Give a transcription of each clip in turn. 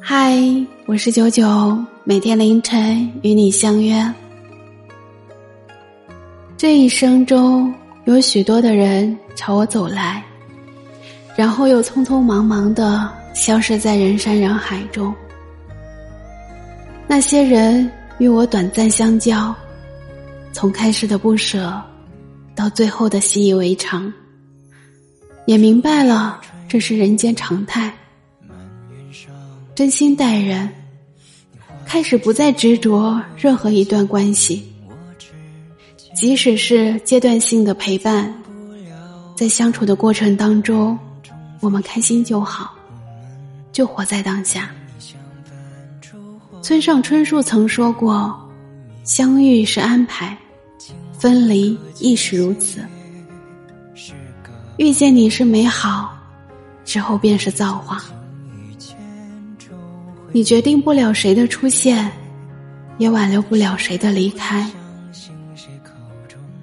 嗨，我是九九，每天凌晨与你相约。这一生中有许多的人朝我走来，然后又匆匆忙忙的消失在人山人海中。那些人与我短暂相交，从开始的不舍，到最后的习以为常，也明白了这是人间常态。真心待人，开始不再执着任何一段关系，即使是阶段性的陪伴，在相处的过程当中，我们开心就好，就活在当下。村上春树曾说过：“相遇是安排，分离亦是如此。遇见你是美好，之后便是造化。”你决定不了谁的出现，也挽留不了谁的离开。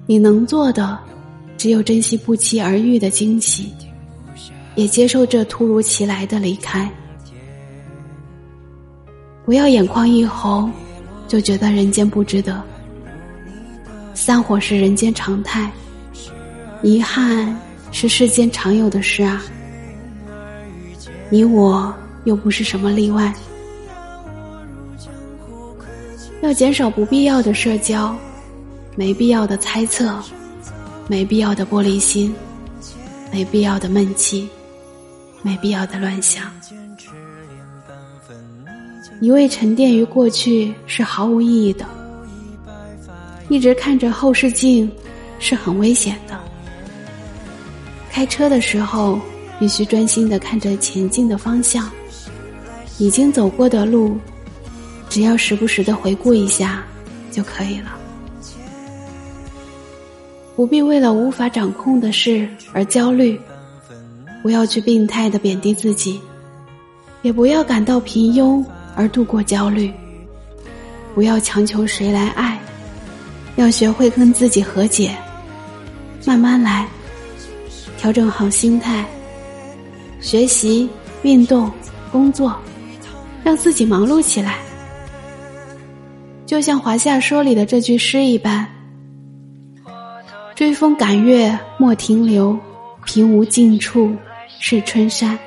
你能做的，只有珍惜不期而遇的惊喜，也接受这突如其来的离开。不要眼眶一红，就觉得人间不值得。散伙是人间常态，遗憾是世间常有的事啊。你我又不是什么例外。要减少不必要的社交，没必要的猜测，没必要的玻璃心，没必要的闷气，没必要的乱想。一味沉淀于过去是毫无意义的，一直看着后视镜是很危险的。开车的时候必须专心的看着前进的方向，已经走过的路。只要时不时的回顾一下就可以了，不必为了无法掌控的事而焦虑，不要去病态的贬低自己，也不要感到平庸而度过焦虑，不要强求谁来爱，要学会跟自己和解，慢慢来，调整好心态，学习、运动、工作，让自己忙碌起来。就像华夏说里的这句诗一般：“追风赶月莫停留，平无尽处是春山。”